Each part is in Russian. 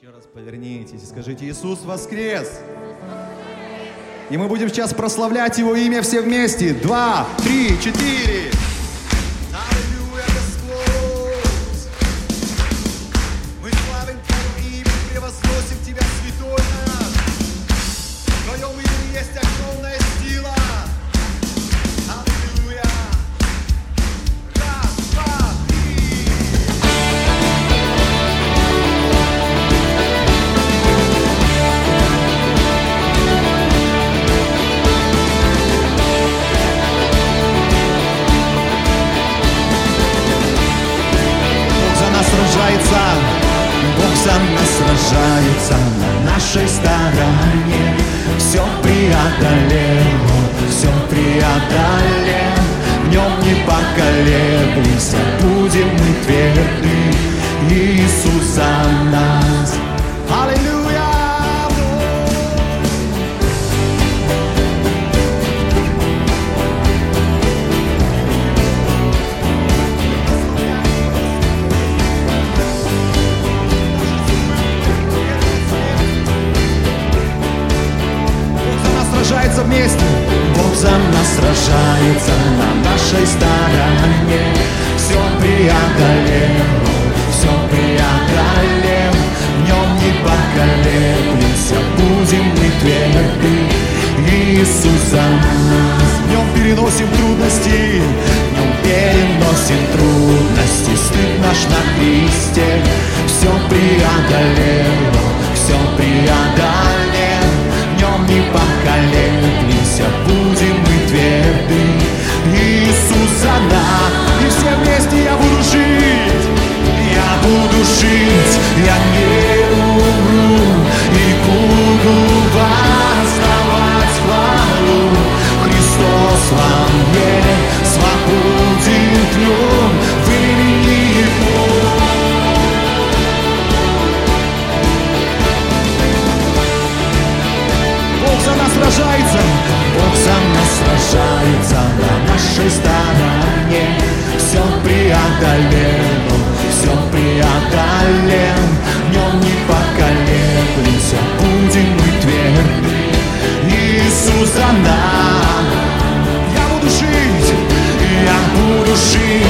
Еще раз повернитесь и скажите, Иисус воскрес! И мы будем сейчас прославлять Его имя все вместе. Два, три, четыре. За нас сражается вместе. Бог за нас сражается на нашей стороне. Все преодолел, все преодолел. В нем не поколеблемся, будем мы тверды. Иисус за нас. В нем переносим трудности, в нем переносим трудности. Стыд наш на Христе, все преодолел, буду жить, я не умру и буду воздавать хвалу. Христос во Нас. Я буду жить, я буду жить,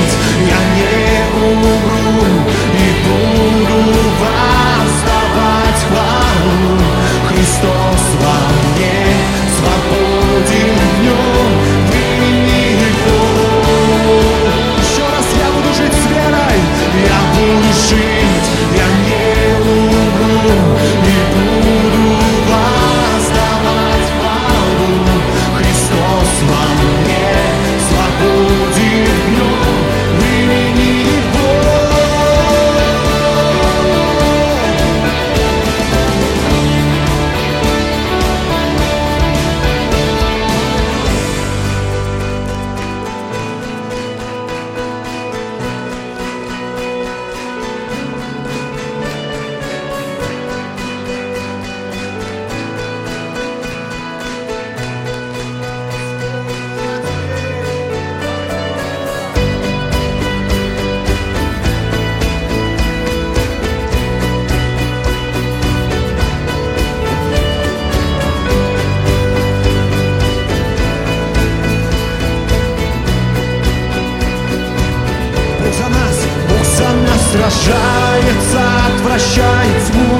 За нас, Бог за нас сражается, отвращает тьму.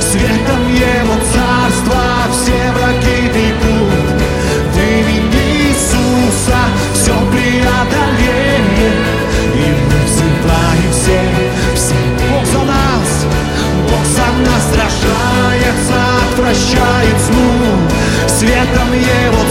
Светом Его царства все враги бегут. В имени Иисуса все преодоление. И мы взываем все, все. Бог за нас, Бог за нас сражается, отвращает тьму. Светом Его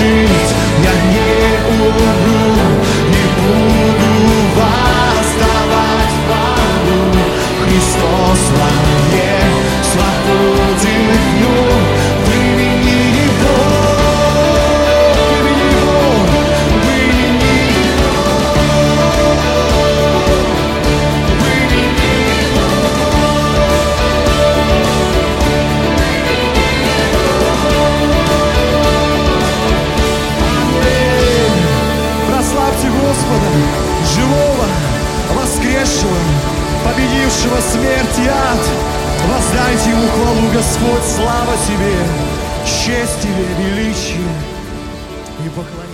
machine. Победившего смерть и ад. Воздайте Ему хвалу, Господь, слава Тебе, честь Тебе, величие и поклонение.